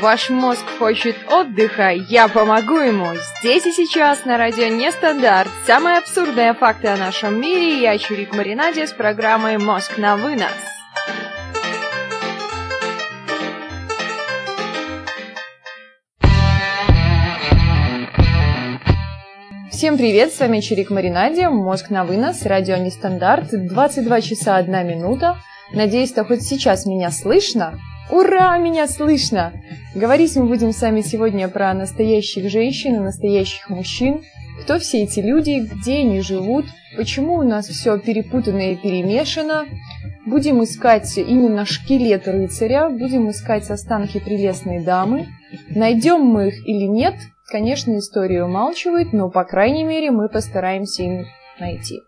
Ваш мозг хочет отдыха, я помогу ему. Здесь и сейчас на радио Нестандарт. Самые абсурдные факты о нашем мире. Я Чурик Маринаде с программой «Мозг на вынос». Всем привет, с вами Чирик Маринаде, мозг на вынос, радио Нестандарт, 22 часа 1 минута. Надеюсь, что хоть сейчас меня слышно. Ура, меня слышно! Говорить мы будем с вами сегодня про настоящих женщин и настоящих мужчин. Кто все эти люди, где они живут, почему у нас все перепутано и перемешано. Будем искать именно шкелет рыцаря, будем искать останки прелестной дамы. Найдем мы их или нет, конечно, история умалчивает, но, по крайней мере, мы постараемся им найти.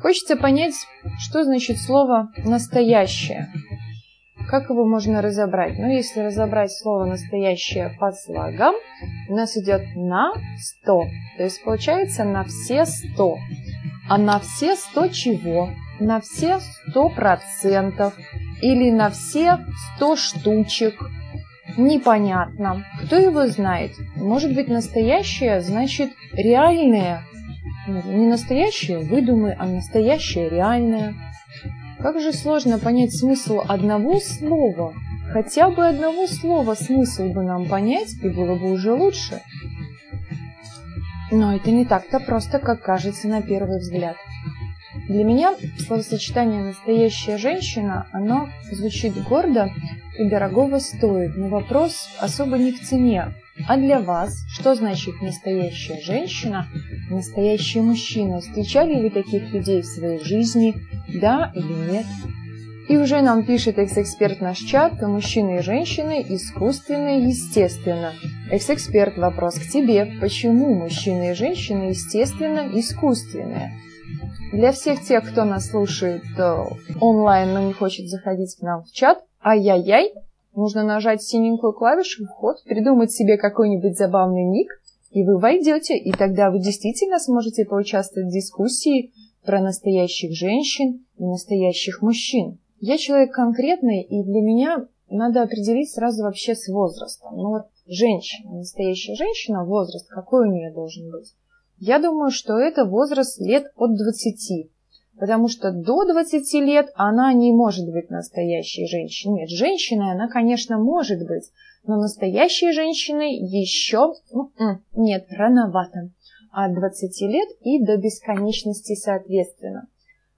Хочется понять, что значит слово «настоящее». Как его можно разобрать? Ну, если разобрать слово «настоящее» по слогам, у нас идет на 100. То есть получается на все 100. А на все 100 чего? На все 100 процентов. Или на все 100 штучек. Непонятно. Кто его знает? Может быть, настоящее значит реальное. Ну, не настоящее выдумы, а настоящее реальное. Как же сложно понять смысл одного слова. Хотя бы одного слова смысл бы нам понять, и было бы уже лучше. Но это не так-то просто, как кажется на первый взгляд. Для меня словосочетание «настоящая женщина» оно звучит гордо и дорогого стоит, но вопрос особо не в цене, а для вас, что значит настоящая женщина, настоящий мужчина? Встречали вы таких людей в своей жизни? Да или нет? И уже нам пишет экс-эксперт наш чат, мужчины и женщины, искусственно и естественно. Экс-эксперт, вопрос к тебе. Почему мужчины и женщины естественно искусственные? Для всех тех, кто нас слушает э, онлайн, но не хочет заходить к нам в чат, ай-яй-яй, Нужно нажать синенькую клавишу «Вход», придумать себе какой-нибудь забавный ник, и вы войдете, и тогда вы действительно сможете поучаствовать в дискуссии про настоящих женщин и настоящих мужчин. Я человек конкретный, и для меня надо определить сразу вообще с возрастом. Ну вот женщина, настоящая женщина, возраст какой у нее должен быть? Я думаю, что это возраст лет от 20 потому что до 20 лет она не может быть настоящей женщиной. Нет, женщиной она, конечно, может быть, но настоящей женщиной еще м-м, нет, рановато. От 20 лет и до бесконечности соответственно.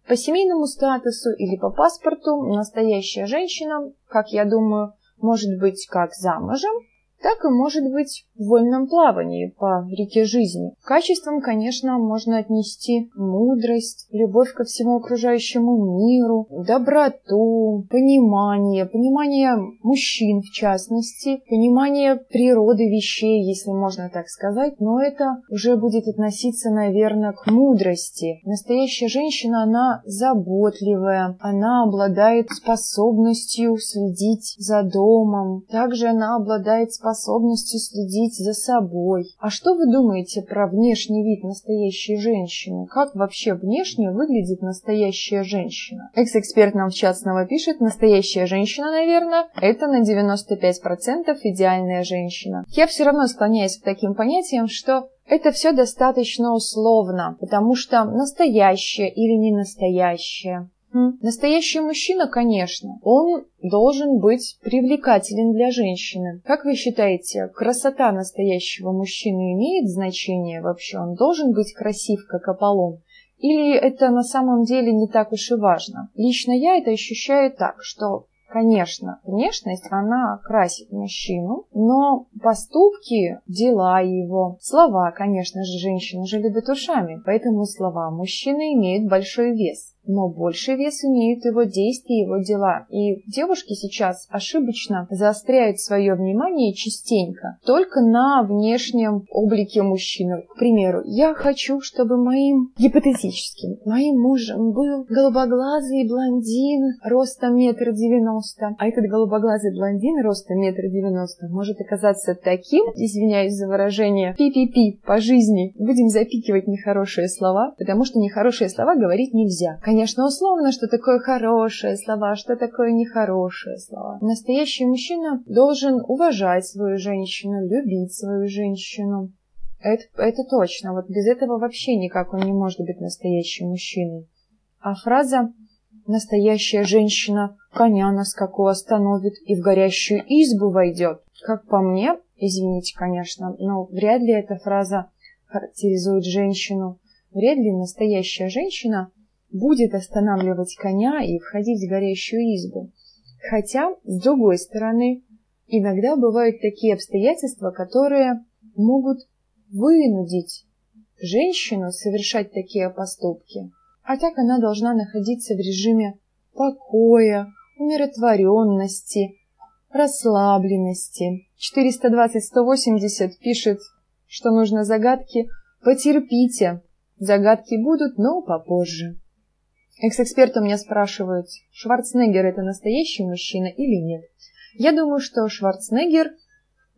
По семейному статусу или по паспорту настоящая женщина, как я думаю, может быть как замужем, так и может быть в вольном плавании по реке жизни. Качеством, конечно, можно отнести мудрость, любовь ко всему окружающему миру, доброту, понимание, понимание мужчин в частности, понимание природы вещей, если можно так сказать, но это уже будет относиться, наверное, к мудрости. Настоящая женщина, она заботливая, она обладает способностью следить за домом, также она обладает способностью способностью следить за собой. А что вы думаете про внешний вид настоящей женщины? Как вообще внешне выглядит настоящая женщина? Экс-эксперт нам в чат снова пишет, настоящая женщина, наверное, это на 95% идеальная женщина. Я все равно склоняюсь к таким понятиям, что это все достаточно условно, потому что настоящее или не настоящее, Настоящий мужчина, конечно, он должен быть привлекателен для женщины. Как вы считаете, красота настоящего мужчины имеет значение вообще? Он должен быть красив, как Аполлон? Или это на самом деле не так уж и важно? Лично я это ощущаю так, что Конечно, внешность, она красит мужчину, но поступки, дела его, слова, конечно же, женщины же любят ушами, поэтому слова мужчины имеют большой вес но больший вес имеют его действия, его дела. И девушки сейчас ошибочно заостряют свое внимание частенько только на внешнем облике мужчины. К примеру, я хочу, чтобы моим гипотетическим, моим мужем был голубоглазый блондин ростом метр девяносто. А этот голубоглазый блондин ростом метр девяносто может оказаться таким, извиняюсь за выражение, пи-пи-пи по жизни. Будем запикивать нехорошие слова, потому что нехорошие слова говорить нельзя конечно, условно, что такое хорошие слова, что такое нехорошие слова. Настоящий мужчина должен уважать свою женщину, любить свою женщину. Это, это точно. Вот без этого вообще никак он не может быть настоящим мужчиной. А фраза «настоящая женщина коня на скаку остановит и в горящую избу войдет», как по мне, извините, конечно, но вряд ли эта фраза характеризует женщину. Вряд ли настоящая женщина будет останавливать коня и входить в горящую избу. Хотя, с другой стороны, иногда бывают такие обстоятельства, которые могут вынудить женщину совершать такие поступки. А так она должна находиться в режиме покоя, умиротворенности, расслабленности. 420-180 пишет, что нужно загадки. Потерпите, загадки будут, но попозже. Экс-эксперты у меня спрашивают, Шварценеггер это настоящий мужчина или нет? Я думаю, что Шварценеггер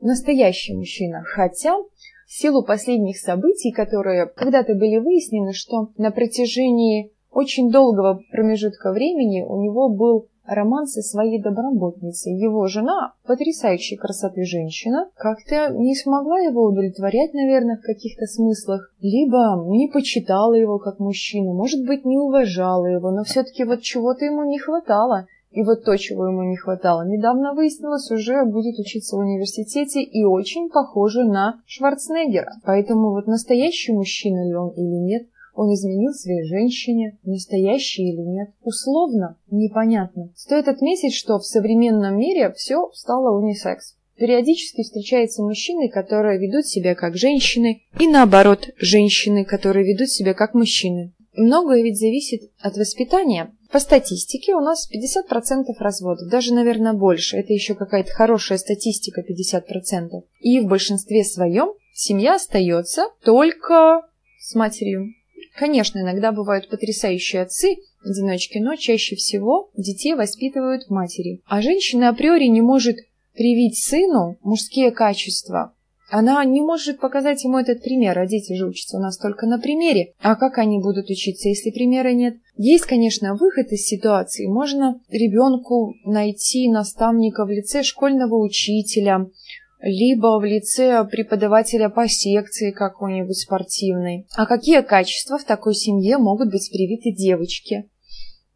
настоящий мужчина, хотя в силу последних событий, которые когда-то были выяснены, что на протяжении очень долгого промежутка времени у него был роман со своей доброботницей. Его жена, потрясающей красоты женщина, как-то не смогла его удовлетворять, наверное, в каких-то смыслах, либо не почитала его как мужчину, может быть, не уважала его, но все-таки вот чего-то ему не хватало. И вот то, чего ему не хватало, недавно выяснилось, уже будет учиться в университете и очень похоже на Шварценеггера. Поэтому вот настоящий мужчина ли он или нет, он изменил своей женщине, настоящий или нет. Условно, непонятно. Стоит отметить, что в современном мире все стало унисекс. Периодически встречаются мужчины, которые ведут себя как женщины, и наоборот, женщины, которые ведут себя как мужчины. Многое ведь зависит от воспитания. По статистике у нас 50% разводов, даже, наверное, больше. Это еще какая-то хорошая статистика 50%. И в большинстве своем семья остается только с матерью. Конечно, иногда бывают потрясающие отцы, одиночки, но чаще всего детей воспитывают матери. А женщина априори не может привить сыну мужские качества. Она не может показать ему этот пример, а дети же учатся у нас только на примере. А как они будут учиться, если примера нет? Есть, конечно, выход из ситуации. Можно ребенку найти наставника в лице школьного учителя, либо в лице преподавателя по секции какой-нибудь спортивной. А какие качества в такой семье могут быть привиты девочке?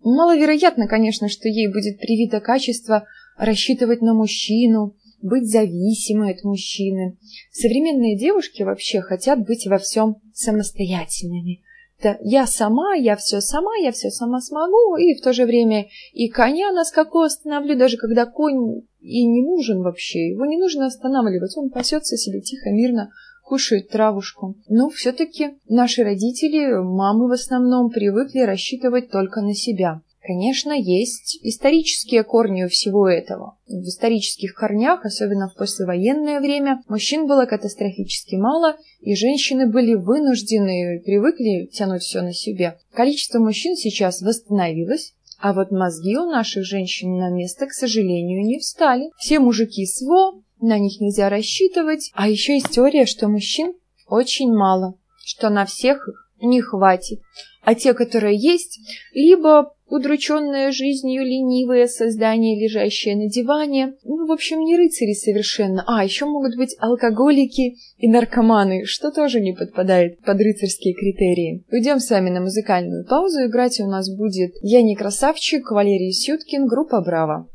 Маловероятно, конечно, что ей будет привито качество рассчитывать на мужчину, быть зависимой от мужчины. Современные девушки вообще хотят быть во всем самостоятельными. Да, я сама, я все сама, я все сама смогу, и в то же время и коня на скаку остановлю, даже когда конь и не нужен вообще, его не нужно останавливать, он пасется себе тихо, мирно, кушает травушку. Но все-таки наши родители, мамы в основном, привыкли рассчитывать только на себя. Конечно, есть исторические корни у всего этого. В исторических корнях, особенно в послевоенное время, мужчин было катастрофически мало, и женщины были вынуждены, привыкли тянуть все на себе. Количество мужчин сейчас восстановилось, а вот мозги у наших женщин на место, к сожалению, не встали. Все мужики СВО, на них нельзя рассчитывать. А еще есть теория, что мужчин очень мало, что на всех их не хватит. А те, которые есть, либо удрученное жизнью ленивое создание, лежащее на диване. Ну, в общем, не рыцари совершенно. А, еще могут быть алкоголики и наркоманы, что тоже не подпадает под рыцарские критерии. Уйдем с вами на музыкальную паузу. Играть у нас будет «Я не красавчик», Валерий Сюткин, группа «Браво».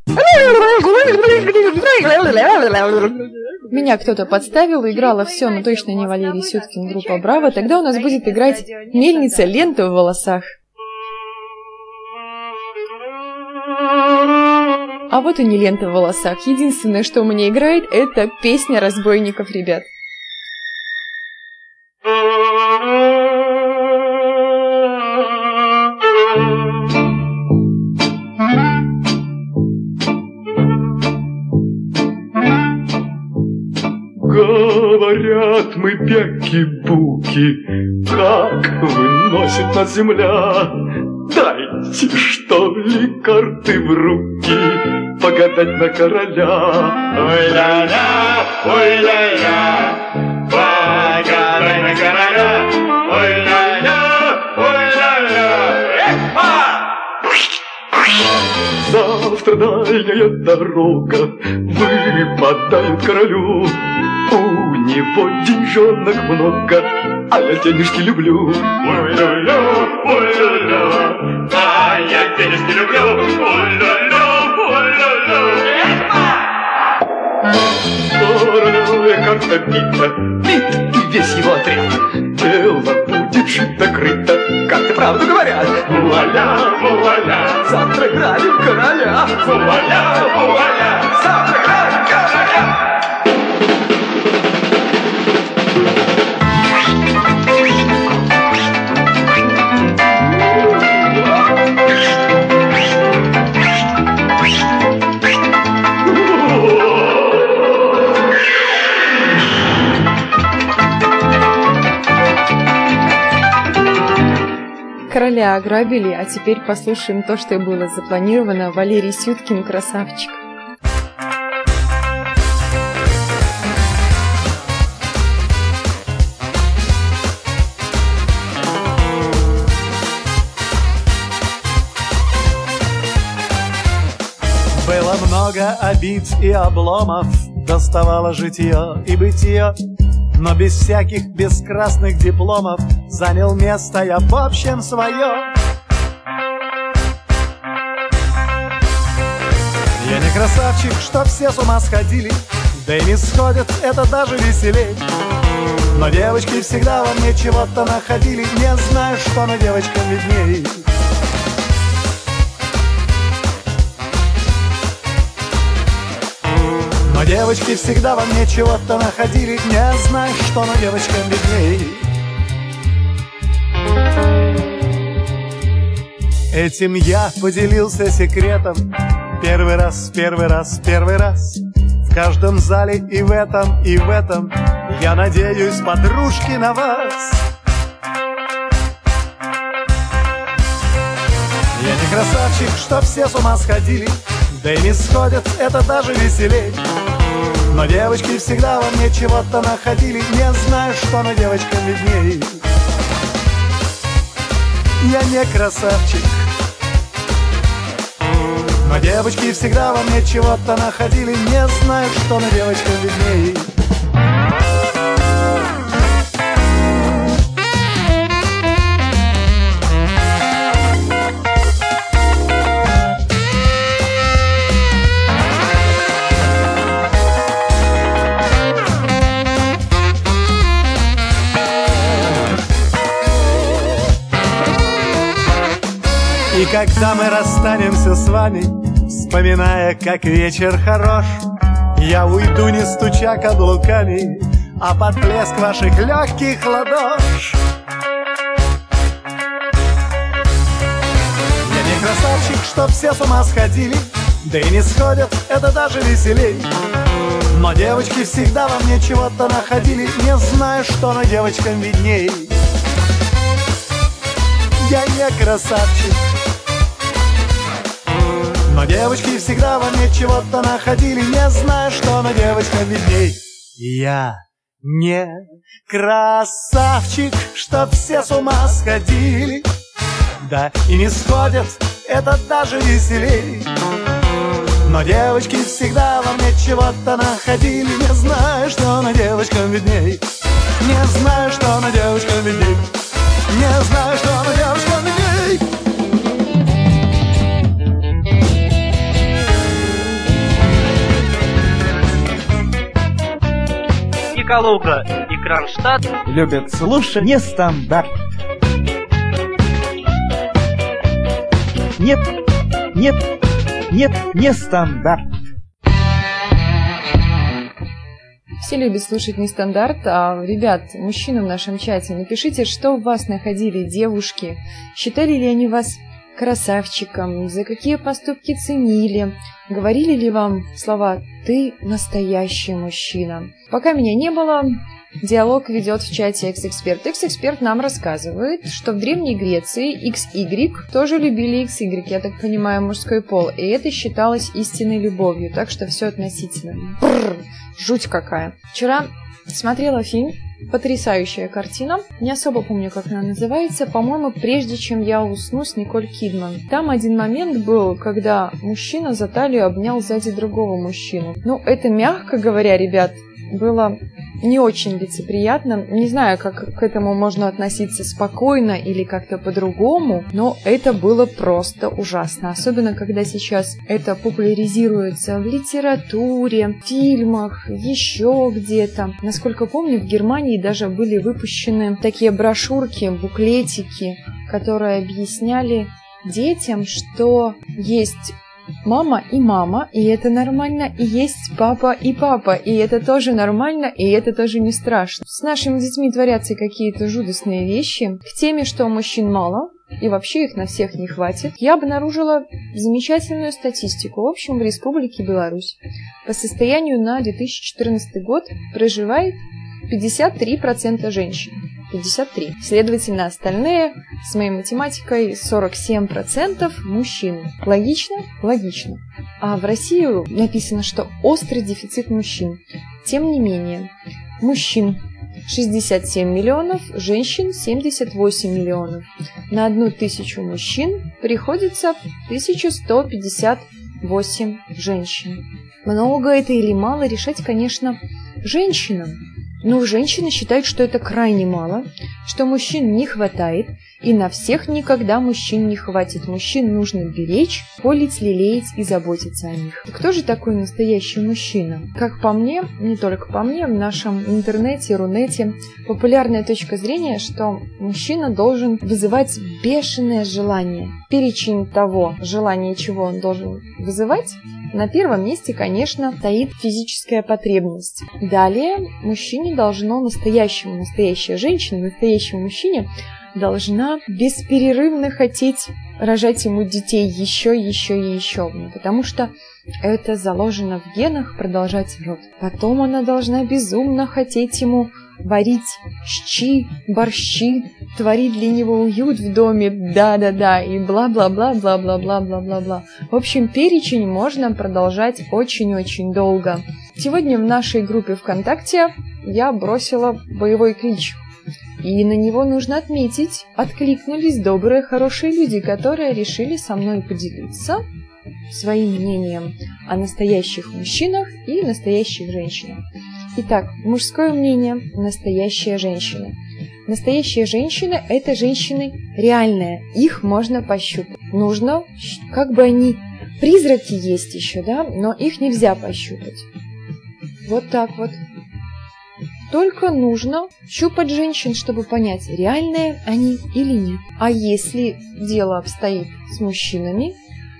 Меня кто-то подставил, играла все, но точно не Валерий Сюткин, группа «Браво». Тогда у нас будет играть «Мельница лента в волосах». А вот и не лента в волосах. Единственное, что у меня играет, это песня разбойников, ребят. Говорят мы бяки-буки, как выносит нас земля. Дайте, что ли, карты в руки, погадать на короля. Ой-ля-ля, ой-ля-ля, погадай на короля. Завтра дальняя дорога выпадает королю. У него деньжонок много, а я денежки люблю. Ой-ля-ля, ой-ля-ля, а я денежки люблю. Ой-ля-ля, ой-ля-ля. Королевая карта бита, бит шито-крыто, как ты правду говорят. Вуаля, вуаля, Завтра грабим короля. вуаля, вуаля. Завтра грабим короля. Короля ограбили, а теперь послушаем то, что и было запланировано. Валерий Сюткин красавчик. Было много обид и обломов, доставало житье и бытие, но без всяких бескрасных дипломов занял место я в общем свое. Я не красавчик, что все с ума сходили, да и не сходят, это даже веселей. Но девочки всегда во мне чего-то находили, не знаю, что на девочкам видней. Но девочки всегда во мне чего-то находили Не знаю, что на девочкам видней Этим я поделился секретом. Первый раз, первый раз, первый раз. В каждом зале и в этом, и в этом. Я надеюсь, подружки, на вас. Я не красавчик, что все с ума сходили. Да и не сходят, это даже веселей. Но девочки всегда во мне чего-то находили. Не знаю, что на девочкам видней Я не красавчик. Но девочки всегда во мне чего-то находили. Не знаю, что на девочкам видней когда мы расстанемся с вами, вспоминая, как вечер хорош, я уйду, не стуча каблуками, а под плеск ваших легких ладош. Я не красавчик, чтоб все с ума сходили, да и не сходят, это даже веселей. Но девочки всегда во мне чего-то находили, не знаю, что на девочкам видней. Я не красавчик, но девочки всегда во мне чего-то находили, не знаю, что на девочках видней. Я не красавчик, чтоб все с ума сходили, да и не сходят, это даже веселей. Но девочки всегда во мне чего-то находили, не знаю, что на девочках видней. Не знаю, что на девочках видней. Не знаю, что Калуга, и Кронштадт любят слушать нестандарт. Нет, нет, нет, не стандарт. Все любят слушать нестандарт, а, ребят, мужчины в нашем чате, напишите, что в вас находили девушки, считали ли они вас красавчиком, за какие поступки ценили, говорили ли вам слова «ты настоящий мужчина». Пока меня не было, диалог ведет в чате X-Эксперт. X-Эксперт нам рассказывает, что в Древней Греции XY тоже любили XY, я так понимаю, мужской пол, и это считалось истинной любовью, так что все относительно. Бррр, жуть какая. Вчера смотрела фильм Потрясающая картина. Не особо помню, как она называется. По-моему, «Прежде чем я усну» с Николь Кидман. Там один момент был, когда мужчина за талию обнял сзади другого мужчину. Ну, это, мягко говоря, ребят, было не очень лицеприятно. Не знаю, как к этому можно относиться спокойно или как-то по-другому, но это было просто ужасно. Особенно, когда сейчас это популяризируется в литературе, фильмах, еще где-то. Насколько помню, в Германии даже были выпущены такие брошюрки, буклетики, которые объясняли детям, что есть мама и мама, и это нормально, и есть папа и папа, и это тоже нормально, и это тоже не страшно. С нашими детьми творятся какие-то жудостные вещи. К теме, что мужчин мало, и вообще их на всех не хватит, я обнаружила замечательную статистику. В общем, в Республике Беларусь по состоянию на 2014 год проживает 53% женщин. 53. Следовательно, остальные с моей математикой 47% мужчин. Логично? Логично. А в Россию написано, что острый дефицит мужчин. Тем не менее, мужчин 67 миллионов, женщин 78 миллионов. На одну тысячу мужчин приходится 1158 женщин. Много это или мало решать, конечно, женщинам. Но женщины считают, что это крайне мало, что мужчин не хватает, и на всех никогда мужчин не хватит. Мужчин нужно беречь, полить, лелеять и заботиться о них. Кто же такой настоящий мужчина? Как по мне, не только по мне, в нашем интернете, рунете, популярная точка зрения, что мужчина должен вызывать бешеное желание. Перечень того желания, чего он должен вызывать, на первом месте, конечно, стоит физическая потребность. Далее мужчине должно, настоящему, настоящая женщина, настоящему мужчине должна бесперерывно хотеть рожать ему детей еще, еще и еще, потому что это заложено в генах продолжать род. Потом она должна безумно хотеть ему варить щи, борщи, творить для него уют в доме, да-да-да, и бла-бла-бла-бла-бла-бла-бла-бла-бла. В общем, перечень можно продолжать очень-очень долго. Сегодня в нашей группе ВКонтакте я бросила боевой клич. И на него нужно отметить, откликнулись добрые, хорошие люди, которые решили со мной поделиться своим мнением о настоящих мужчинах и настоящих женщинах. Итак, мужское мнение – настоящая женщина. Настоящая женщина – это женщины реальные, их можно пощупать. Нужно, как бы они, призраки есть еще, да, но их нельзя пощупать. Вот так вот. Только нужно щупать женщин, чтобы понять, реальные они или нет. А если дело обстоит с мужчинами,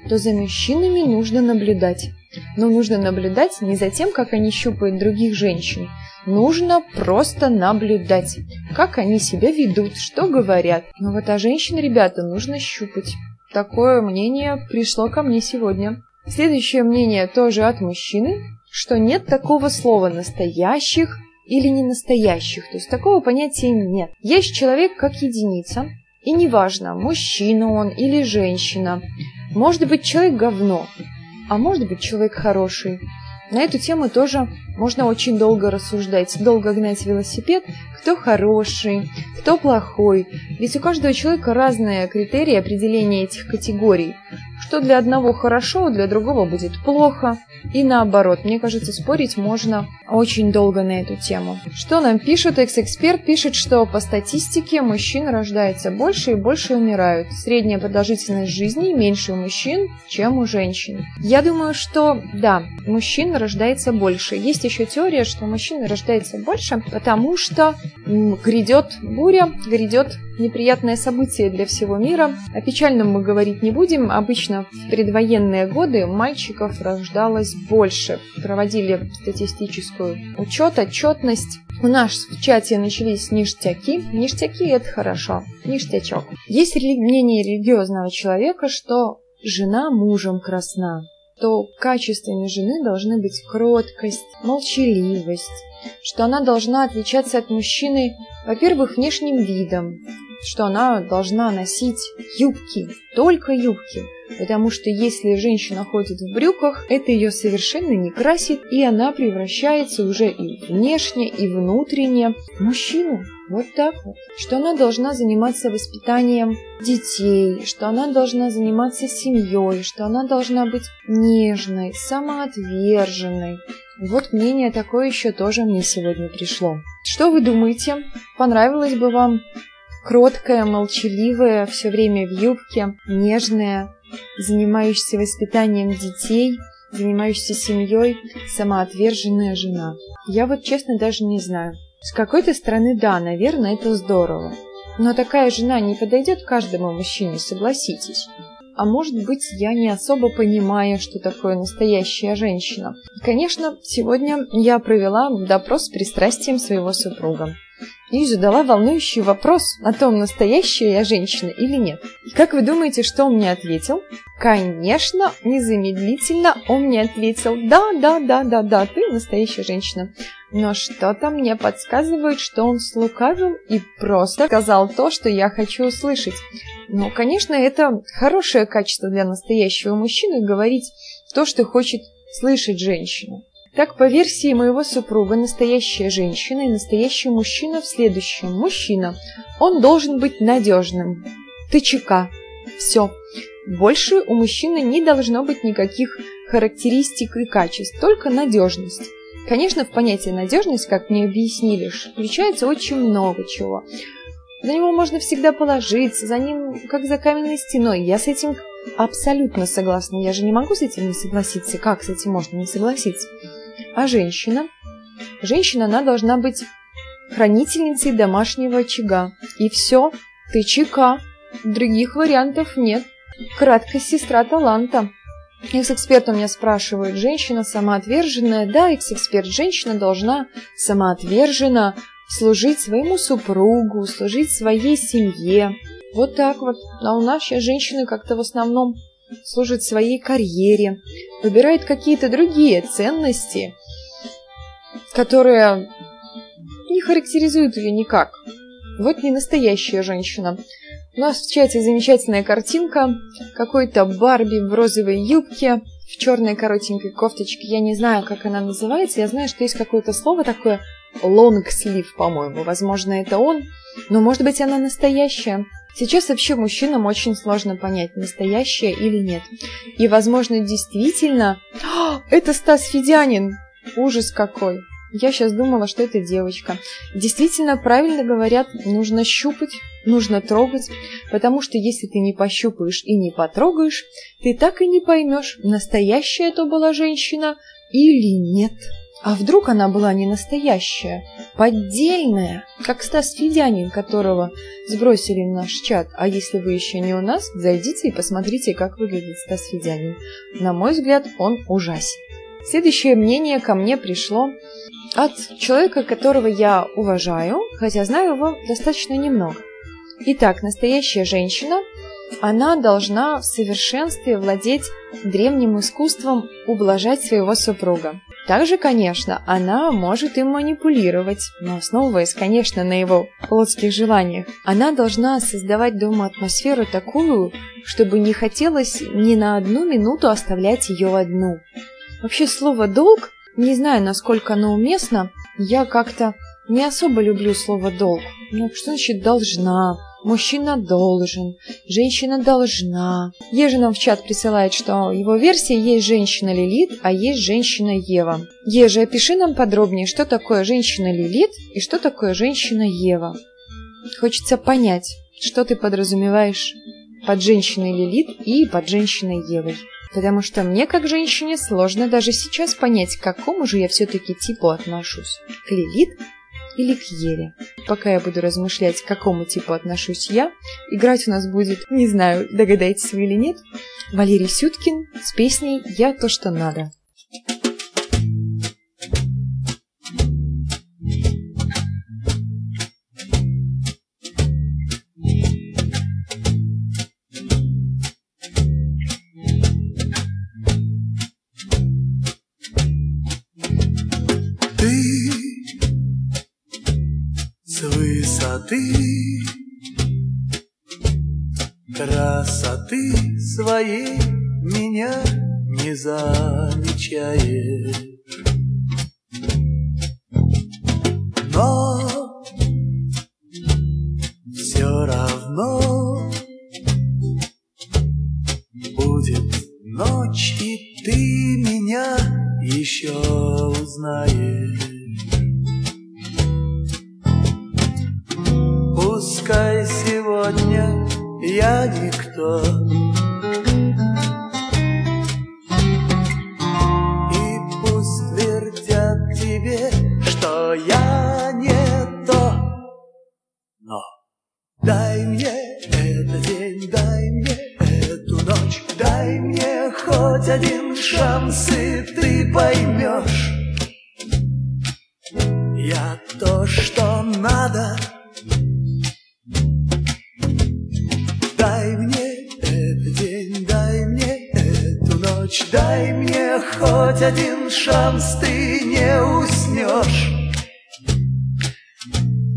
то за мужчинами нужно наблюдать. Но нужно наблюдать не за тем, как они щупают других женщин. Нужно просто наблюдать, как они себя ведут, что говорят. Но вот а женщин, ребята, нужно щупать. Такое мнение пришло ко мне сегодня. Следующее мнение тоже от мужчины, что нет такого слова «настоящих» или «не настоящих». То есть такого понятия нет. Есть человек как единица, и неважно, мужчина он или женщина. Может быть, человек говно, а может быть человек хороший. На эту тему тоже можно очень долго рассуждать, долго гнать велосипед, кто хороший, кто плохой. Ведь у каждого человека разные критерии определения этих категорий. Что для одного хорошо, для другого будет плохо. И наоборот, мне кажется, спорить можно очень долго на эту тему. Что нам пишут? Экс-эксперт пишет, что по статистике мужчин рождается больше и больше умирают. Средняя продолжительность жизни меньше у мужчин, чем у женщин. Я думаю, что да, мужчин рождается больше. Есть еще теория, что мужчин рождается больше, потому что грядет буря, грядет неприятное событие для всего мира. О печальном мы говорить не будем. Обычно в предвоенные годы мальчиков рождалось больше. Проводили статистическую учет, отчетность. У нас в чате начались ништяки. Ништяки – это хорошо. Ништячок. Есть мнение религиозного человека, что жена мужем красна то качествами жены должны быть кроткость, молчаливость, что она должна отличаться от мужчины, во-первых, внешним видом, что она должна носить юбки, только юбки. Потому что если женщина ходит в брюках, это ее совершенно не красит, и она превращается уже и внешне, и внутренне в мужчину. Вот так вот. Что она должна заниматься воспитанием детей, что она должна заниматься семьей, что она должна быть нежной, самоотверженной. Вот мнение такое еще тоже мне сегодня пришло. Что вы думаете? Понравилось бы вам кроткая, молчаливая, все время в юбке, нежная, занимающаяся воспитанием детей, занимающаяся семьей, самоотверженная жена. Я вот честно даже не знаю. С какой-то стороны, да, наверное, это здорово. Но такая жена не подойдет каждому мужчине, согласитесь. А может быть, я не особо понимаю, что такое настоящая женщина. Конечно, сегодня я провела допрос с пристрастием своего супруга и задала волнующий вопрос о том, настоящая я женщина или нет. И как вы думаете, что он мне ответил? Конечно, незамедлительно он мне ответил, да, да, да, да, да, ты настоящая женщина. Но что-то мне подсказывает, что он слукавил и просто сказал то, что я хочу услышать. Ну, конечно, это хорошее качество для настоящего мужчины говорить то, что хочет слышать женщина. Так, по версии моего супруга, настоящая женщина и настоящий мужчина в следующем. Мужчина. Он должен быть надежным. ТЧК. Все. Больше у мужчины не должно быть никаких характеристик и качеств, только надежность. Конечно, в понятие надежность, как мне объяснили, включается очень много чего. За него можно всегда положиться, за ним как за каменной стеной. Я с этим абсолютно согласна. Я же не могу с этим не согласиться. Как с этим можно не согласиться? А женщина? Женщина, она должна быть хранительницей домашнего очага. И все, ты чека. Других вариантов нет. Краткая сестра таланта. Экс-эксперт у меня спрашивает, женщина самоотверженная? Да, экс-эксперт, женщина должна самоотверженно служить своему супругу, служить своей семье. Вот так вот. А у нас сейчас женщины как-то в основном служат своей карьере, выбирают какие-то другие ценности, которая не характеризует ее никак. Вот не настоящая женщина. У нас в чате замечательная картинка. Какой-то Барби в розовой юбке, в черной коротенькой кофточке. Я не знаю, как она называется. Я знаю, что есть какое-то слово такое long sleeve, по-моему. Возможно, это он. Но, может быть, она настоящая. Сейчас вообще мужчинам очень сложно понять, настоящее или нет. И, возможно, действительно... Это Стас Федянин! Ужас какой! Я сейчас думала, что это девочка. Действительно, правильно говорят, нужно щупать, нужно трогать, потому что если ты не пощупаешь и не потрогаешь, ты так и не поймешь, настоящая это была женщина или нет. А вдруг она была не настоящая, поддельная, как Стас Федянин, которого сбросили в наш чат. А если вы еще не у нас, зайдите и посмотрите, как выглядит Стас Федянин. На мой взгляд, он ужасен. Следующее мнение ко мне пришло от человека, которого я уважаю, хотя знаю его достаточно немного. Итак, настоящая женщина, она должна в совершенстве владеть древним искусством ублажать своего супруга. Также, конечно, она может им манипулировать, но основываясь, конечно, на его плотских желаниях. Она должна создавать дома атмосферу такую, чтобы не хотелось ни на одну минуту оставлять ее одну. Вообще слово «долг», не знаю, насколько оно уместно, я как-то не особо люблю слово «долг». Ну, что значит «должна»? Мужчина должен, женщина должна. Ежи нам в чат присылает, что его версия есть женщина Лилит, а есть женщина Ева. Ежи, опиши нам подробнее, что такое женщина Лилит и что такое женщина Ева. Хочется понять, что ты подразумеваешь под женщиной Лилит и под женщиной Евой. Потому что мне, как женщине, сложно даже сейчас понять, к какому же я все-таки типу отношусь. К Лилит или к Еве. Пока я буду размышлять, к какому типу отношусь я, играть у нас будет, не знаю, догадаетесь вы или нет, Валерий Сюткин с песней «Я то, что надо». Своей меня не замечает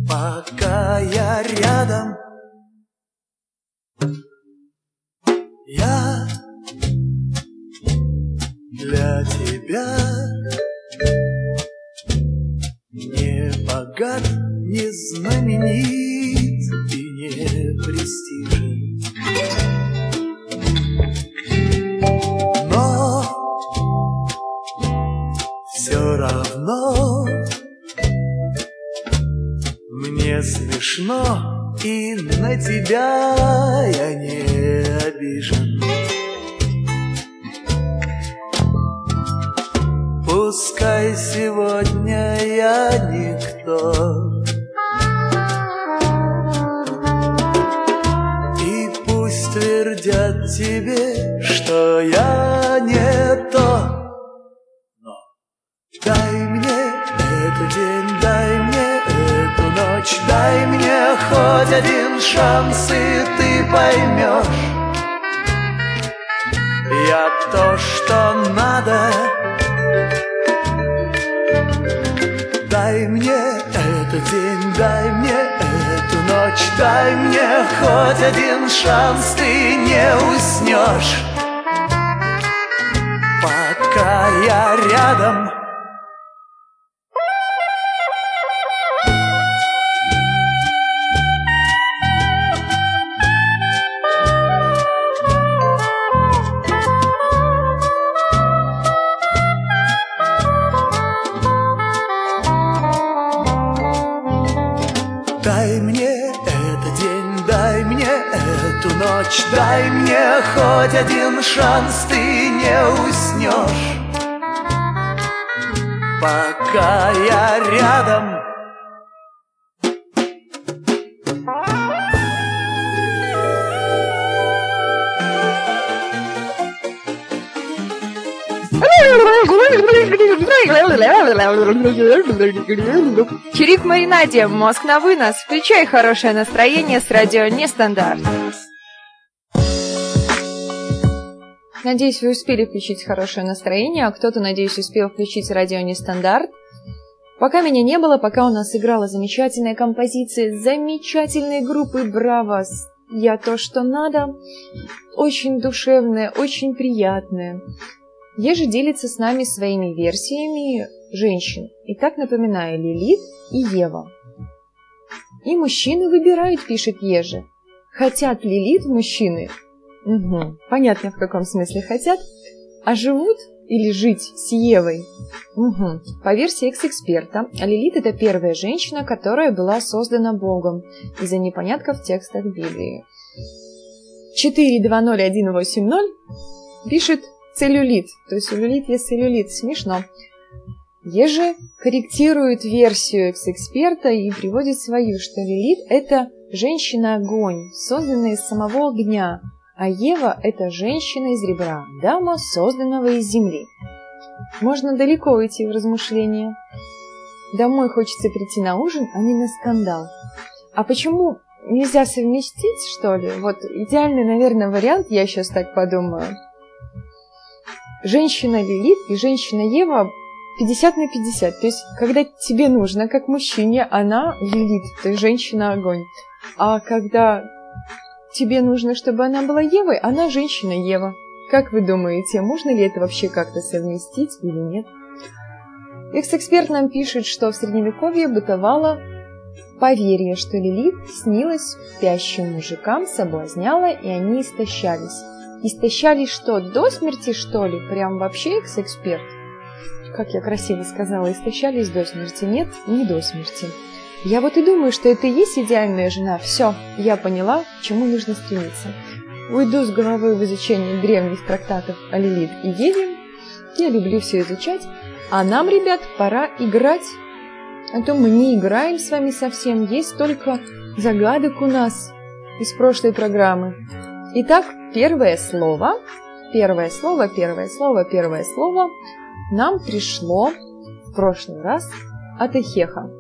Пока я рядом, я для тебя не богат, не знаменит тебя Дай мне этот день, дай мне эту ночь, дай мне хоть один шанс, ты не уснешь. Пока я рядом, Чирик Маринаде, мозг на вынос. Включай хорошее настроение с радио Нестандарт. Надеюсь, вы успели включить хорошее настроение, а кто-то, надеюсь, успел включить радио Нестандарт. Пока меня не было, пока у нас играла замечательная композиция замечательной группы «Браво!» «Я то, что надо», очень душевная, очень приятная. Еже делится с нами своими версиями женщин. Итак, напоминаю, Лилит и Ева. И мужчины выбирают, пишет Еже. Хотят Лилит мужчины? Угу, понятно, в каком смысле хотят. А живут или жить с Евой? Угу. По версии экс-эксперта, Лилит это первая женщина, которая была создана Богом из-за непонятков в текстах Библии. 420180 пишет целлюлит. То есть у Лилит есть целлюлит. Смешно. Еже корректирует версию экс-эксперта и приводит свою, что Лилит – это женщина-огонь, созданная из самого огня, а Ева – это женщина из ребра, дама, созданного из земли. Можно далеко уйти в размышления. Домой хочется прийти на ужин, а не на скандал. А почему нельзя совместить, что ли? Вот идеальный, наверное, вариант, я сейчас так подумаю. Женщина Лилит и женщина Ева 50 на 50. То есть, когда тебе нужно, как мужчине, она Лилит, то есть женщина огонь. А когда тебе нужно, чтобы она была Евой, она женщина Ева. Как вы думаете, можно ли это вообще как-то совместить или нет? Экс-эксперт нам пишет, что в Средневековье бытовало поверье, что Лилит снилась спящим мужикам, соблазняла, и они истощались. Истощались что, до смерти, что ли? Прям вообще экс-эксперт? Как я красиво сказала, истощались до смерти. Нет, не до смерти. Я вот и думаю, что это и есть идеальная жена. Все, я поняла, к чему нужно стремиться. Уйду с головой в изучение древних трактатов о Лилит и Еве. Я люблю все изучать. А нам, ребят, пора играть. А то мы не играем с вами совсем. Есть только загадок у нас из прошлой программы. Итак, первое слово. Первое слово, первое слово, первое слово нам пришло в прошлый раз от Эхеха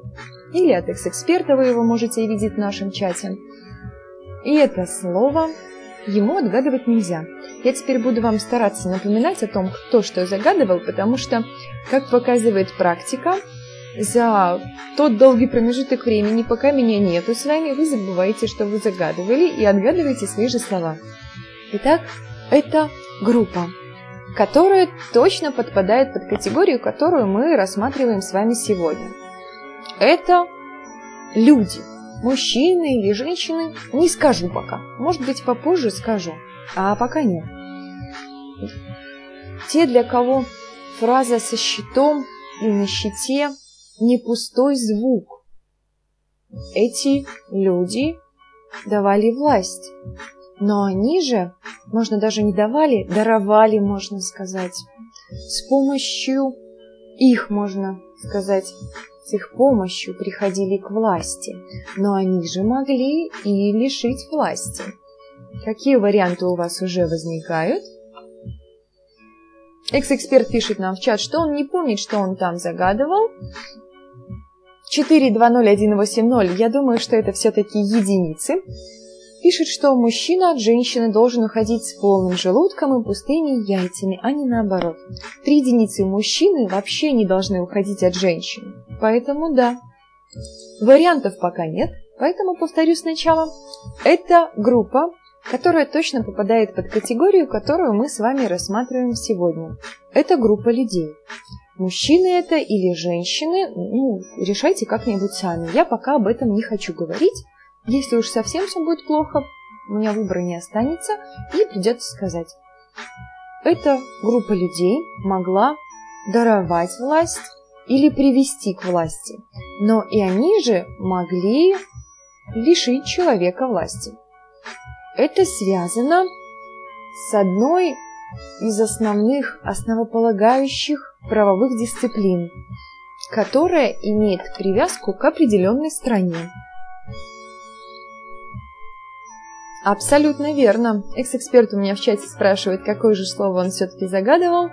или от экс-эксперта, вы его можете видеть в нашем чате. И это слово ему отгадывать нельзя. Я теперь буду вам стараться напоминать о том, кто что загадывал, потому что, как показывает практика, за тот долгий промежуток времени, пока меня нету с вами, вы забываете, что вы загадывали, и отгадываете свои же слова. Итак, это группа, которая точно подпадает под категорию, которую мы рассматриваем с вами сегодня – это люди, мужчины или женщины, не скажу пока. Может быть, попозже скажу, а пока нет. Те, для кого фраза со щитом и на щите не пустой звук. Эти люди давали власть. Но они же, можно даже не давали, даровали, можно сказать. С помощью их, можно сказать, с их помощью приходили к власти, но они же могли и лишить власти. Какие варианты у вас уже возникают? Экс-эксперт пишет нам в чат, что он не помнит, что он там загадывал. 420180, я думаю, что это все-таки единицы пишет, что мужчина от женщины должен уходить с полным желудком и пустыми яйцами, а не наоборот. Три единицы мужчины вообще не должны уходить от женщины. Поэтому да. Вариантов пока нет, поэтому повторю сначала. Это группа, которая точно попадает под категорию, которую мы с вами рассматриваем сегодня. Это группа людей. Мужчины это или женщины, ну, решайте как-нибудь сами. Я пока об этом не хочу говорить, если уж совсем все будет плохо, у меня выбора не останется, и придется сказать. Эта группа людей могла даровать власть или привести к власти, но и они же могли лишить человека власти. Это связано с одной из основных основополагающих правовых дисциплин, которая имеет привязку к определенной стране. Абсолютно верно. Экс-эксперт у меня в чате спрашивает, какое же слово он все-таки загадывал.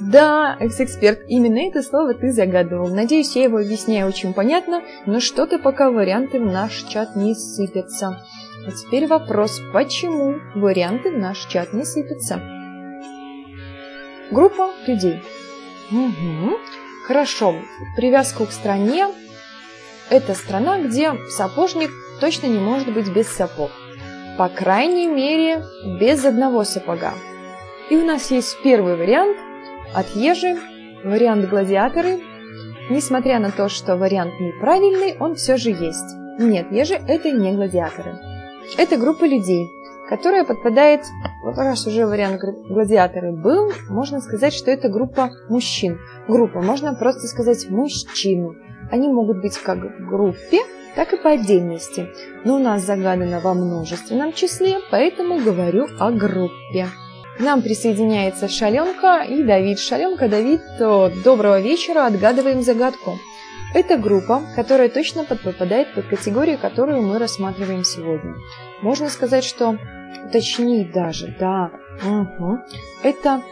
Да, экс-эксперт, именно это слово ты загадывал. Надеюсь, я его объясняю очень понятно, но что-то пока варианты в наш чат не сыпятся. А теперь вопрос, почему варианты в наш чат не сыпятся? Группа людей. Угу. Хорошо. Привязку к стране. Это страна, где сапожник точно не может быть без сапог по крайней мере, без одного сапога. И у нас есть первый вариант от ежи, вариант гладиаторы. Несмотря на то, что вариант неправильный, он все же есть. Нет, ежи это не гладиаторы. Это группа людей, которая подпадает, раз уже вариант гладиаторы был, можно сказать, что это группа мужчин. Группа, можно просто сказать мужчину. Они могут быть как в группе, так и по отдельности, но у нас загадано во множественном числе, поэтому говорю о группе. К нам присоединяется Шаленка и Давид. Шаленка, Давид, доброго вечера, отгадываем загадку. Это группа, которая точно попадает под категорию, которую мы рассматриваем сегодня. Можно сказать, что точнее даже, да, угу. это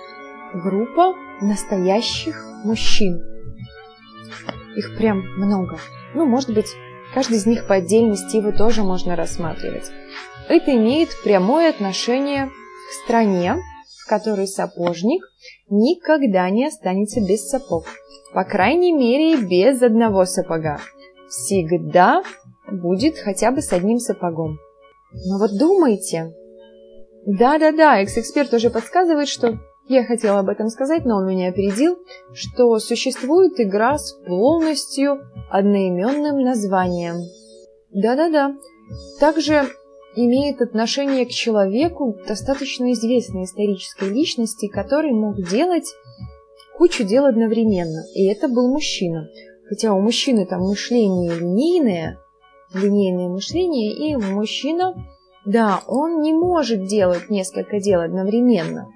группа настоящих мужчин. Их прям много. Ну, может быть, Каждый из них по отдельности его тоже можно рассматривать. Это имеет прямое отношение к стране, в которой сапожник никогда не останется без сапог. По крайней мере, без одного сапога. Всегда будет хотя бы с одним сапогом. Но вот думайте. Да-да-да, экс-эксперт уже подсказывает, что я хотела об этом сказать, но он меня опередил, что существует игра с полностью одноименным названием. Да-да-да. Также имеет отношение к человеку, достаточно известной исторической личности, который мог делать кучу дел одновременно. И это был мужчина. Хотя у мужчины там мышление линейное, линейное мышление, и мужчина, да, он не может делать несколько дел одновременно.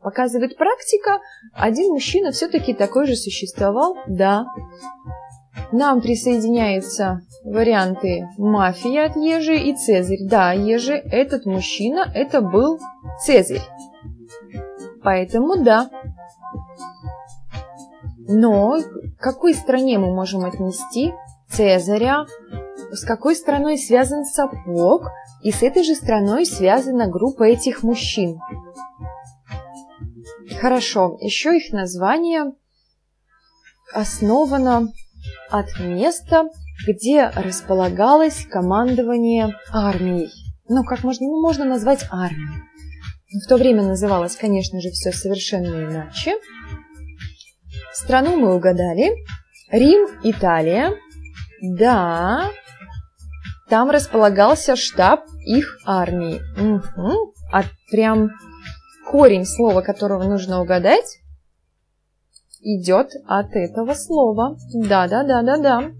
Показывает практика, один мужчина все-таки такой же существовал, да. Нам присоединяются варианты мафия от Ежи и Цезарь. Да, Ежи, этот мужчина, это был Цезарь. Поэтому да. Но к какой стране мы можем отнести Цезаря? С какой страной связан сапог? И с этой же страной связана группа этих мужчин. Хорошо, еще их название основано от места, где располагалось командование армией. Ну, как можно, ну, можно назвать армией. В то время называлось, конечно же, все совершенно иначе. Страну мы угадали. Рим, Италия. Да, там располагался штаб их армии. Угу. А прям корень слова, которого нужно угадать, идет от этого слова. Да-да-да-да-да.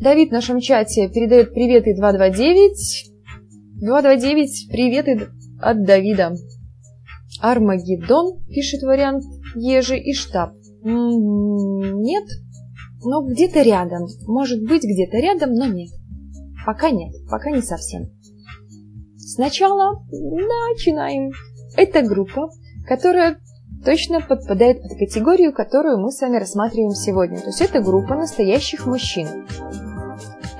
Давид в нашем чате передает приветы 229. 229, приветы от Давида. Армагеддон, пишет вариант Ежи и штаб. Нет, но где-то рядом. Может быть, где-то рядом, но нет. Пока нет, пока не совсем. Сначала начинаем. Это группа, которая точно подпадает под категорию, которую мы с вами рассматриваем сегодня. То есть это группа настоящих мужчин.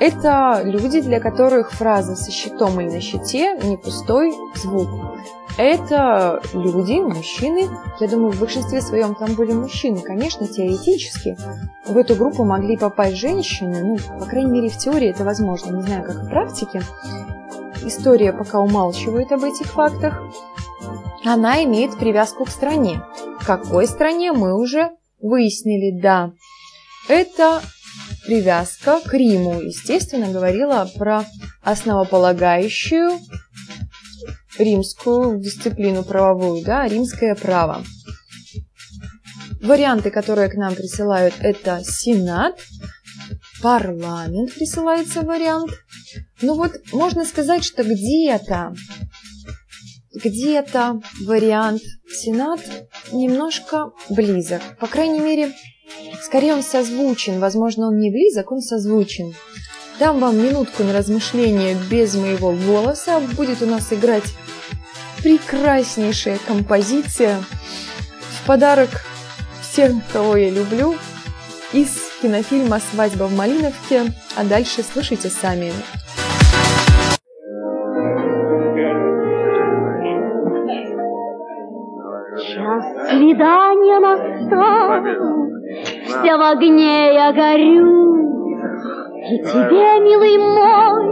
Это люди, для которых фраза «со щитом или на щите» не пустой звук. Это люди, мужчины. Я думаю, в большинстве своем там были мужчины. Конечно, теоретически в эту группу могли попасть женщины. Ну, по крайней мере, в теории это возможно. Не знаю, как в практике. История пока умалчивает об этих фактах. Она имеет привязку к стране. К какой стране мы уже выяснили, да. Это привязка к Риму, естественно, говорила про основополагающую римскую дисциплину правовую, да, римское право. Варианты, которые к нам присылают, это Сенат, парламент присылается вариант. Ну вот, можно сказать, что где-то, где-то вариант Сенат немножко близок. По крайней мере, Скорее он созвучен, возможно, он не близок, он созвучен. Дам вам минутку на размышление без моего голоса. Будет у нас играть прекраснейшая композиция в подарок всем, кого я люблю, из кинофильма «Свадьба в Малиновке», а дальше слушайте сами. Час свидания настал, вся в огне я горю. И тебе, милый мой,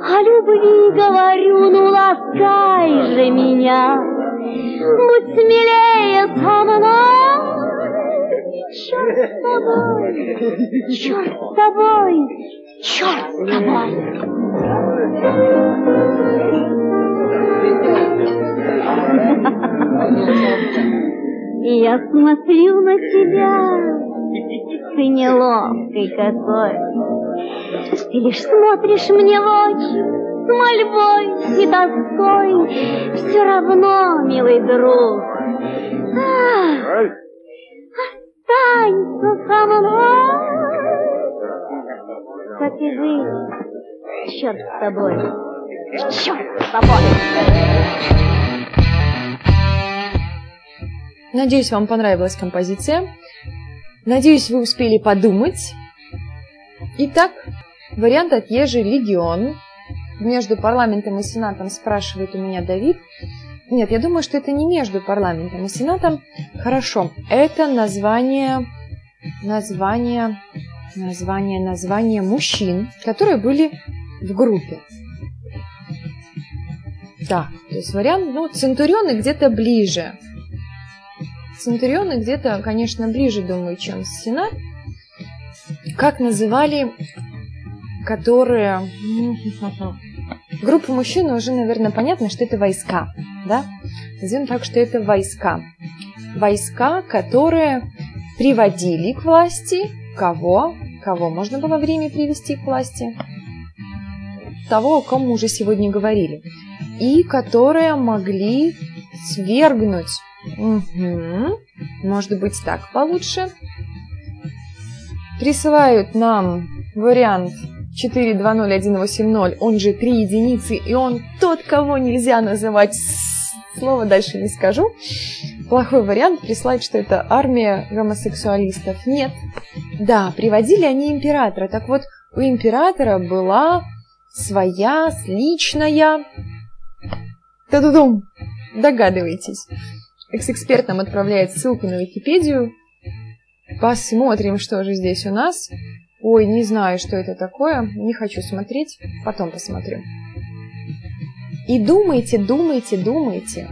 о любви говорю, ну ласкай же меня, будь смелее со мной. Черт с тобой, черт с тобой, черт с тобой. Я смотрю на тебя, ты неловкой какой. Ты лишь смотришь мне в очи с мольбой и тоской. Все равно, милый друг, ах, останься со мной. Как и вы, черт с тобой, черт с тобой. Надеюсь, вам понравилась композиция. Надеюсь, вы успели подумать. Итак, вариант от Ежи «Легион». Между парламентом и сенатом спрашивает у меня Давид. Нет, я думаю, что это не между парламентом и сенатом. Хорошо, это название, название, название, название мужчин, которые были в группе. Так, то есть вариант, ну, Центурионы где-то ближе. Центурионы где-то, конечно, ближе, думаю, чем Сенат. Как называли, которые... Группа мужчин уже, наверное, понятно, что это войска, да? Назовем так, что это войска. Войска, которые приводили к власти кого? Кого можно было в Риме привести к власти? Того, о ком мы уже сегодня говорили. И которые могли свергнуть. Угу. Может быть, так получше. Присылают нам вариант 4201880, он же 3 единицы, и он тот, кого нельзя называть слово дальше не скажу. Плохой вариант прислать, что это армия гомосексуалистов. Нет. Да, приводили они императора. Так вот, у императора была своя, личная... Та-дудум! Догадываетесь. Экс-эксперт нам отправляет ссылку на Википедию. Посмотрим, что же здесь у нас. Ой, не знаю, что это такое. Не хочу смотреть. Потом посмотрю. И думайте, думайте, думайте.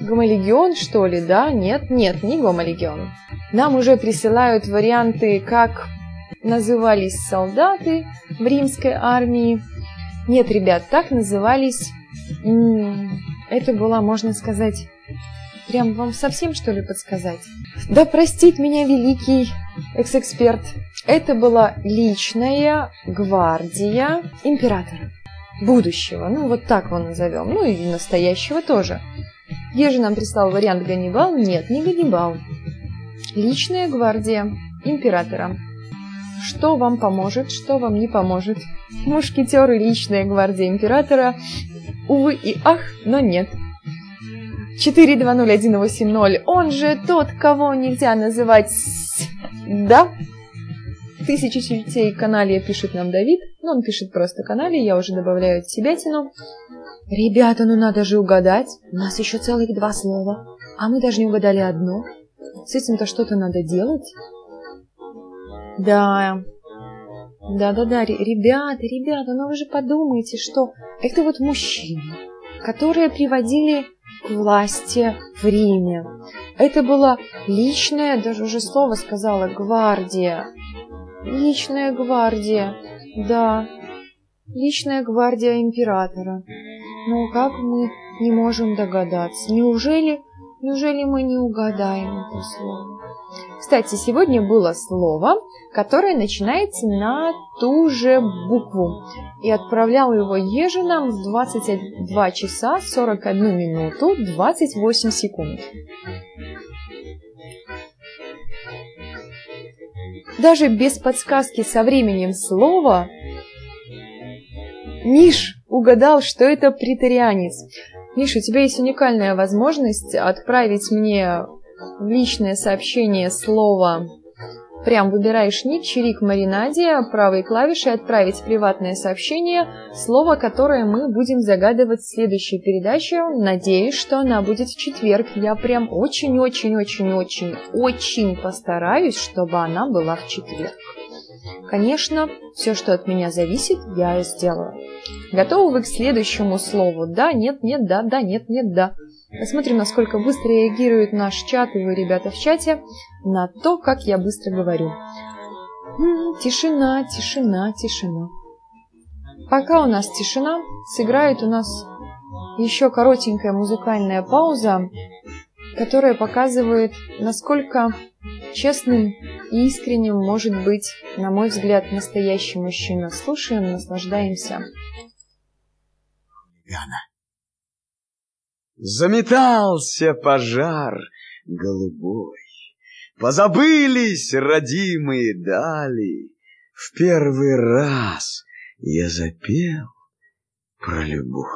Гомолегион, что ли, да? Нет, нет, не гомолегион. Нам уже присылают варианты, как назывались солдаты в римской армии. Нет, ребят, так назывались... Это была, можно сказать, прям вам совсем, что ли, подсказать? Да простит меня великий экс-эксперт. Это была личная гвардия императора. Будущего, ну вот так его назовем, ну и настоящего тоже. Еже нам прислал вариант Ганнибал. Нет, не Ганнибал. Личная гвардия императора. Что вам поможет, что вам не поможет? Мушкетеры, личная гвардия императора. Увы и ах, но нет. 420180, он же тот, кого нельзя называть... Да? Тысячи чертей канале пишет нам Давид, но он пишет просто канале, я уже добавляю от себя тяну. Ребята, ну надо же угадать, у нас еще целых два слова, а мы даже не угадали одно. С этим-то что-то надо делать. Да, да-да-да, ребята, ребята, ну вы же подумайте, что это вот мужчины, которые приводили к власти в Риме. Это была личная, даже уже слово сказала, гвардия. Личная гвардия, да, личная гвардия императора. Но как мы не можем догадаться? Неужели, неужели мы не угадаем это слово? Кстати, сегодня было слово, которое начинается на ту же букву. И отправлял его Ежи нам в 22 часа 41 минуту 28 секунд. Даже без подсказки со временем слова Миш угадал, что это притарианец. Миш, у тебя есть уникальная возможность отправить мне в личное сообщение слово Прям выбираешь ник «Чирик Маринаде», правой клавишей «Отправить приватное сообщение», слово, которое мы будем загадывать в следующей передаче. Надеюсь, что она будет в четверг. Я прям очень-очень-очень-очень-очень постараюсь, чтобы она была в четверг. Конечно, все, что от меня зависит, я сделаю. Готовы вы к следующему слову? Да, нет, нет, да, да, нет, нет, да. Посмотрим, насколько быстро реагирует наш чат и вы, ребята, в чате на то, как я быстро говорю. Тишина, тишина, тишина. Пока у нас тишина, сыграет у нас еще коротенькая музыкальная пауза, которая показывает, насколько честным и искренним может быть, на мой взгляд, настоящий мужчина. Слушаем, наслаждаемся. Яна. Заметался пожар голубой, Позабылись родимые дали. В первый раз я запел про любовь.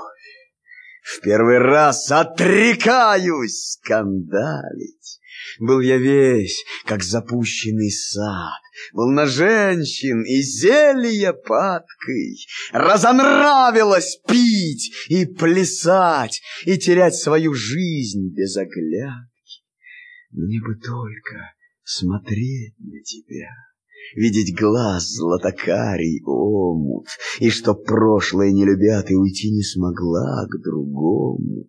В первый раз отрекаюсь скандалить. Был я весь, как запущенный сад, Был на женщин и зелья падкой. Разонравилось пить и плясать, И терять свою жизнь без оглядки. Мне бы только смотреть на тебя, видеть глаз златокарий омут, и что прошлое не любят и уйти не смогла к другому.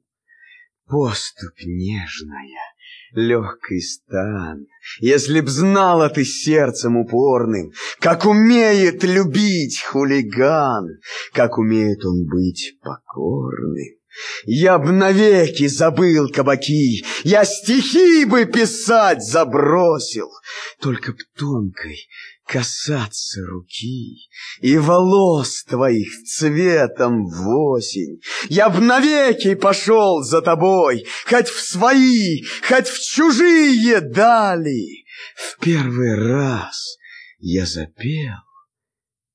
Поступь нежная, легкий стан, если б знала ты сердцем упорным, как умеет любить хулиган, как умеет он быть покорным. Я б навеки забыл кабаки, Я стихи бы писать забросил, Только б тонкой касаться руки И волос твоих цветом в осень. Я б навеки пошел за тобой, Хоть в свои, хоть в чужие дали. В первый раз я запел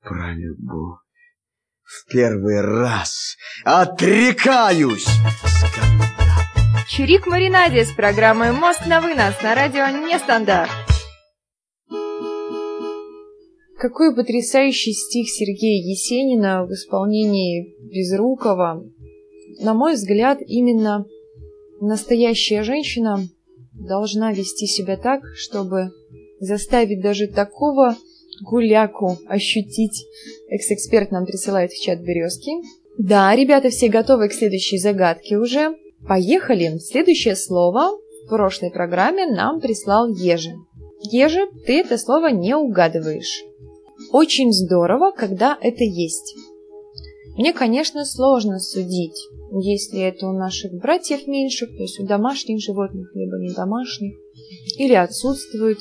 про любовь в первый раз отрекаюсь скандал. Чурик Маринаде с программой «Мост на вынос» на радио «Нестандарт». Какой потрясающий стих Сергея Есенина в исполнении Безрукова. На мой взгляд, именно настоящая женщина должна вести себя так, чтобы заставить даже такого гуляку ощутить. Экс-эксперт нам присылает в чат березки. Да, ребята все готовы к следующей загадке уже. Поехали. Следующее слово в прошлой программе нам прислал Ежи. Ежи, ты это слово не угадываешь. Очень здорово, когда это есть. Мне, конечно, сложно судить, если это у наших братьев меньших, то есть у домашних животных, либо не домашних, или отсутствует.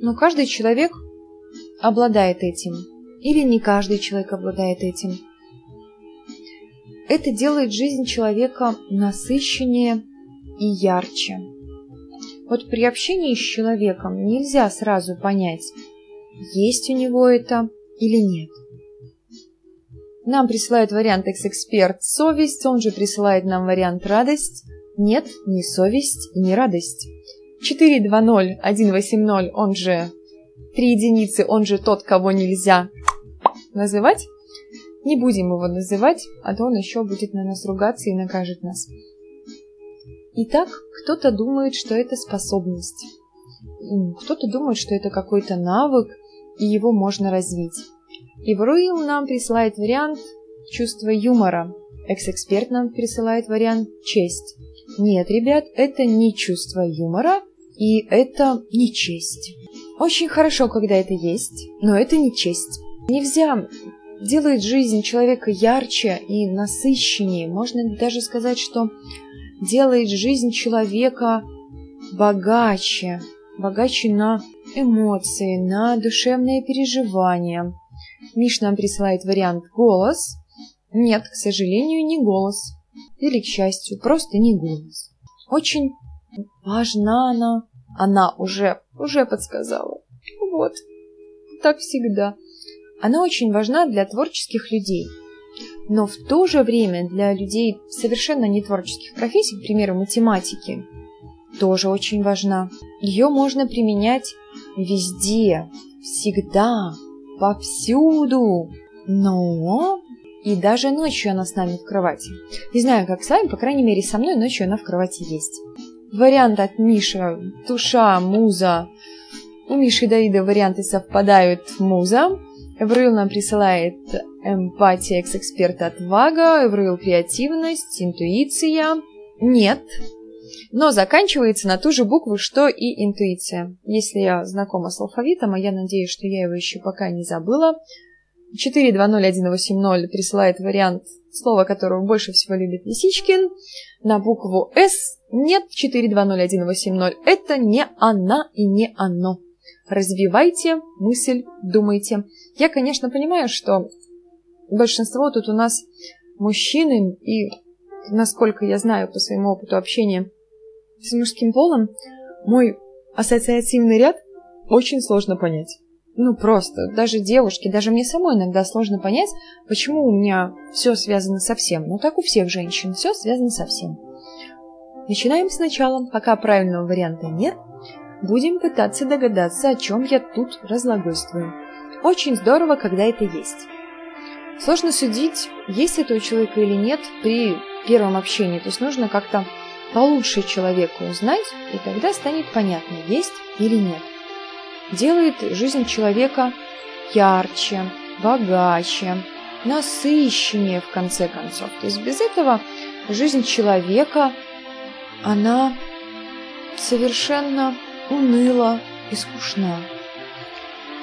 Но каждый человек обладает этим, или не каждый человек обладает этим. Это делает жизнь человека насыщеннее и ярче. Вот при общении с человеком нельзя сразу понять, есть у него это или нет. Нам присылает вариант экс-эксперт совесть, он же присылает нам вариант радость. Нет, не совесть не радость. 420 180, он же Три единицы, он же тот, кого нельзя называть. Не будем его называть, а то он еще будет на нас ругаться и накажет нас. Итак, кто-то думает, что это способность. Кто-то думает, что это какой-то навык, и его можно развить. И Бруил нам присылает вариант чувства юмора. Экс-эксперт нам присылает вариант честь. Нет, ребят, это не чувство юмора, и это не честь. Очень хорошо, когда это есть, но это не честь. Нельзя делает жизнь человека ярче и насыщеннее. Можно даже сказать, что делает жизнь человека богаче, богаче на эмоции, на душевные переживания. Миш нам присылает вариант «голос». Нет, к сожалению, не голос. Или, к счастью, просто не голос. Очень важна она она уже, уже подсказала. Вот. Так всегда. Она очень важна для творческих людей. Но в то же время для людей совершенно не творческих профессий, к примеру, математики, тоже очень важна. Ее можно применять везде, всегда, повсюду. Но и даже ночью она с нами в кровати. Не знаю, как с вами, по крайней мере, со мной ночью она в кровати есть. Вариант от Миши, Туша, Муза. У Миши и Давида варианты совпадают. Муза. Эврил нам присылает эмпатия, экс-эксперт отвага. Эврил креативность, интуиция. Нет. Но заканчивается на ту же букву, что и интуиция. Если я знакома с алфавитом, а я надеюсь, что я его еще пока не забыла, 420180 присылает вариант слова, которого больше всего любит Лисичкин, на букву «С» нет 420180. Это не она и не оно. Развивайте мысль, думайте. Я, конечно, понимаю, что большинство тут у нас мужчины, и, насколько я знаю по своему опыту общения с мужским полом, мой ассоциативный ряд очень сложно понять. Ну, просто. Даже девушки, даже мне самой иногда сложно понять, почему у меня все связано со всем. Ну, так у всех женщин. Все связано со всем. Начинаем сначала. Пока правильного варианта нет, будем пытаться догадаться, о чем я тут разлагольствую. Очень здорово, когда это есть. Сложно судить, есть это у человека или нет при первом общении. То есть нужно как-то получше человека узнать, и тогда станет понятно, есть или нет. делает жизнь человека ярче, богаче, насыщеннее в конце концов. То есть без этого жизнь человека, она совершенно уныла и скучна.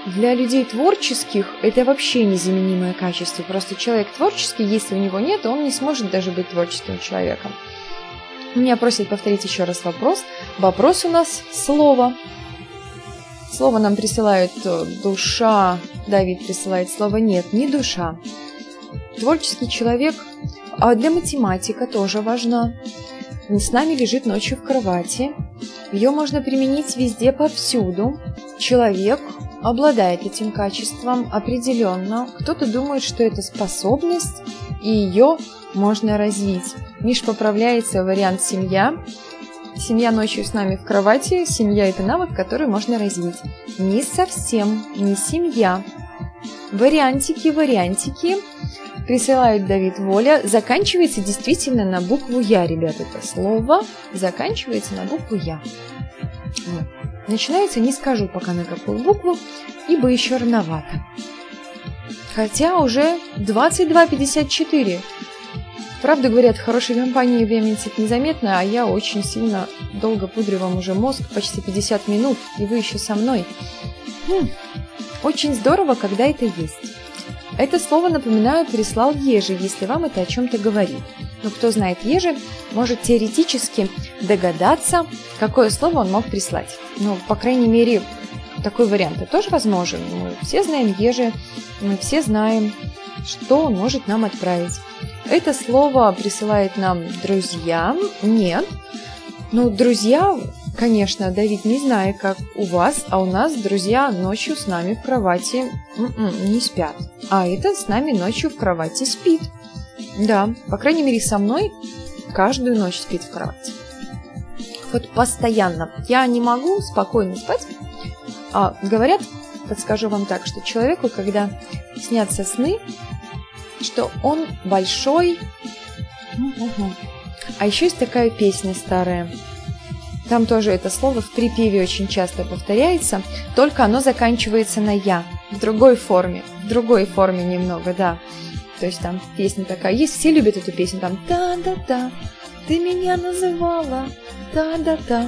Для людей творческих это вообще незаменимое качество. Просто человек творческий, если у него нет, он не сможет даже быть творческим человеком. Меня просят повторить еще раз вопрос. Вопрос у нас слово. Слово нам присылают э, душа. Давид присылает слово нет, не душа. Творческий человек, а для математика тоже важна. С нами лежит ночью в кровати. Ее можно применить везде, повсюду. Человек обладает этим качеством определенно. Кто-то думает, что это способность, и ее можно развить. Миш поправляется вариант «семья». Семья ночью с нами в кровати. Семья – это навык, который можно развить. Не совсем, не семья. Вариантики, вариантики. Присылает Давид Воля. Заканчивается действительно на букву «Я», ребят, это слово. Заканчивается на букву «Я». Начинается, не скажу пока на какую букву, ибо еще рановато. Хотя уже 22.54. Правда, говорят, в хорошей компании время летит незаметно, а я очень сильно долго пудрю вам уже мозг, почти 50 минут, и вы еще со мной. Хм, очень здорово, когда это есть. Это слово, напоминаю, прислал Ежи, если вам это о чем-то говорит. Но кто знает Ежи, может теоретически догадаться, какое слово он мог прислать. Ну, по крайней мере, такой вариант тоже возможен. Мы все знаем Ежи, мы все знаем, что он может нам отправить. Это слово присылает нам друзья. Нет. Ну, друзья Конечно, Давид, не знаю, как у вас, а у нас друзья ночью с нами в кровати м-м, не спят. А это с нами ночью в кровати спит. Да, по крайней мере, со мной каждую ночь спит в кровати. Вот постоянно. Я не могу спокойно спать. А, говорят, подскажу вам так, что человеку, когда снятся сны, что он большой... А еще есть такая песня старая – там тоже это слово в припеве очень часто повторяется, только оно заканчивается на «я», в другой форме, в другой форме немного, да. То есть там песня такая. Есть, все любят эту песню, там «та-да-да, ты меня называла, та-да-да».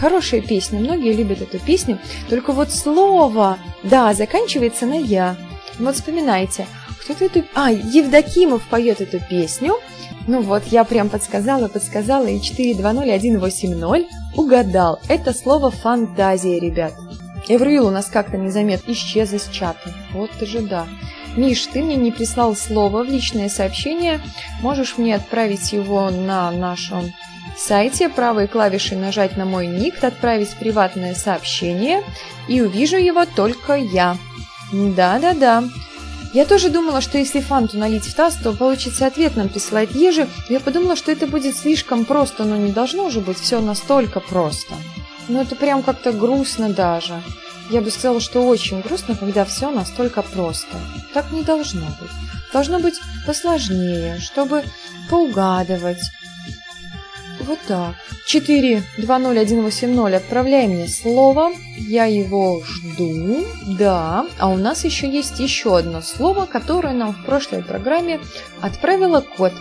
Хорошая песня, многие любят эту песню, только вот слово, да, заканчивается на «я». Вот вспоминайте, кто-то эту... А, Евдокимов поет эту песню – ну вот, я прям подсказала, подсказала, и 420180 угадал. Это слово «фантазия», ребят. Эврил у нас как-то незаметно исчез из чата. Вот ты же да. Миш, ты мне не прислал слово в личное сообщение. Можешь мне отправить его на нашем сайте, правой клавишей нажать на мой ник, отправить приватное сообщение, и увижу его только я. Да-да-да. Я тоже думала, что если фанту налить в таз, то получится ответ нам присылать ежи. Я подумала, что это будет слишком просто, но не должно же быть все настолько просто. Ну это прям как-то грустно даже. Я бы сказала, что очень грустно, когда все настолько просто. Так не должно быть. Должно быть посложнее, чтобы поугадывать, вот так. 420180 отправляй мне слово. Я его жду. Да. А у нас еще есть еще одно слово, которое нам в прошлой программе отправила кот.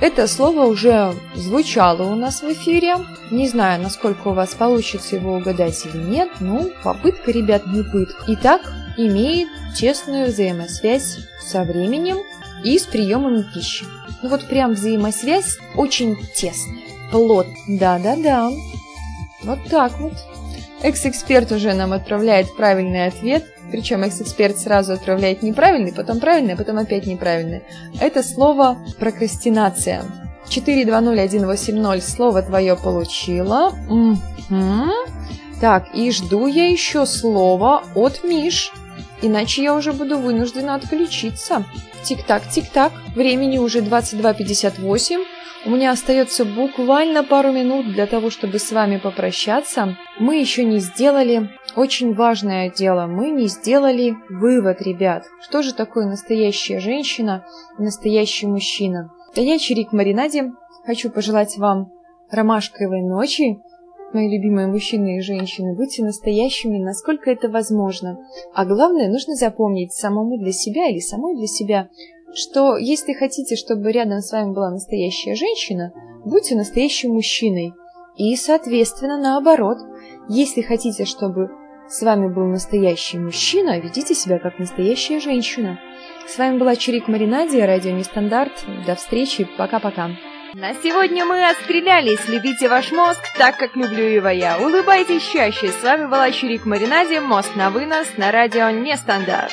Это слово уже звучало у нас в эфире. Не знаю, насколько у вас получится его угадать или нет. Ну, попытка, ребят, не пытка. Итак, имеет тесную взаимосвязь со временем и с приемами пищи. Ну вот прям взаимосвязь очень тесная, плот. Да-да-да. Вот так вот. Экс-эксперт уже нам отправляет правильный ответ. Причем экс-эксперт сразу отправляет неправильный, потом правильный, потом опять неправильный. Это слово прокрастинация. 420180 слово твое получила. Угу. Так, и жду я еще слово от Миш. Иначе я уже буду вынуждена отключиться. Тик-так, тик-так. Времени уже 22.58. У меня остается буквально пару минут для того, чтобы с вами попрощаться. Мы еще не сделали очень важное дело. Мы не сделали вывод, ребят. Что же такое настоящая женщина и настоящий мужчина? Да я Чирик Маринаде. Хочу пожелать вам ромашковой ночи, мои любимые мужчины и женщины, будьте настоящими, насколько это возможно. А главное, нужно запомнить самому для себя или самой для себя, что если хотите, чтобы рядом с вами была настоящая женщина, будьте настоящим мужчиной. И, соответственно, наоборот, если хотите, чтобы с вами был настоящий мужчина, ведите себя как настоящая женщина. С вами была Чирик Маринади, радио Нестандарт. До встречи, пока-пока. На сегодня мы отстрелялись. Любите ваш мозг так, как люблю его я. Улыбайтесь чаще. С вами была Чирик Маринади, Мост на вынос на радио Нестандарт.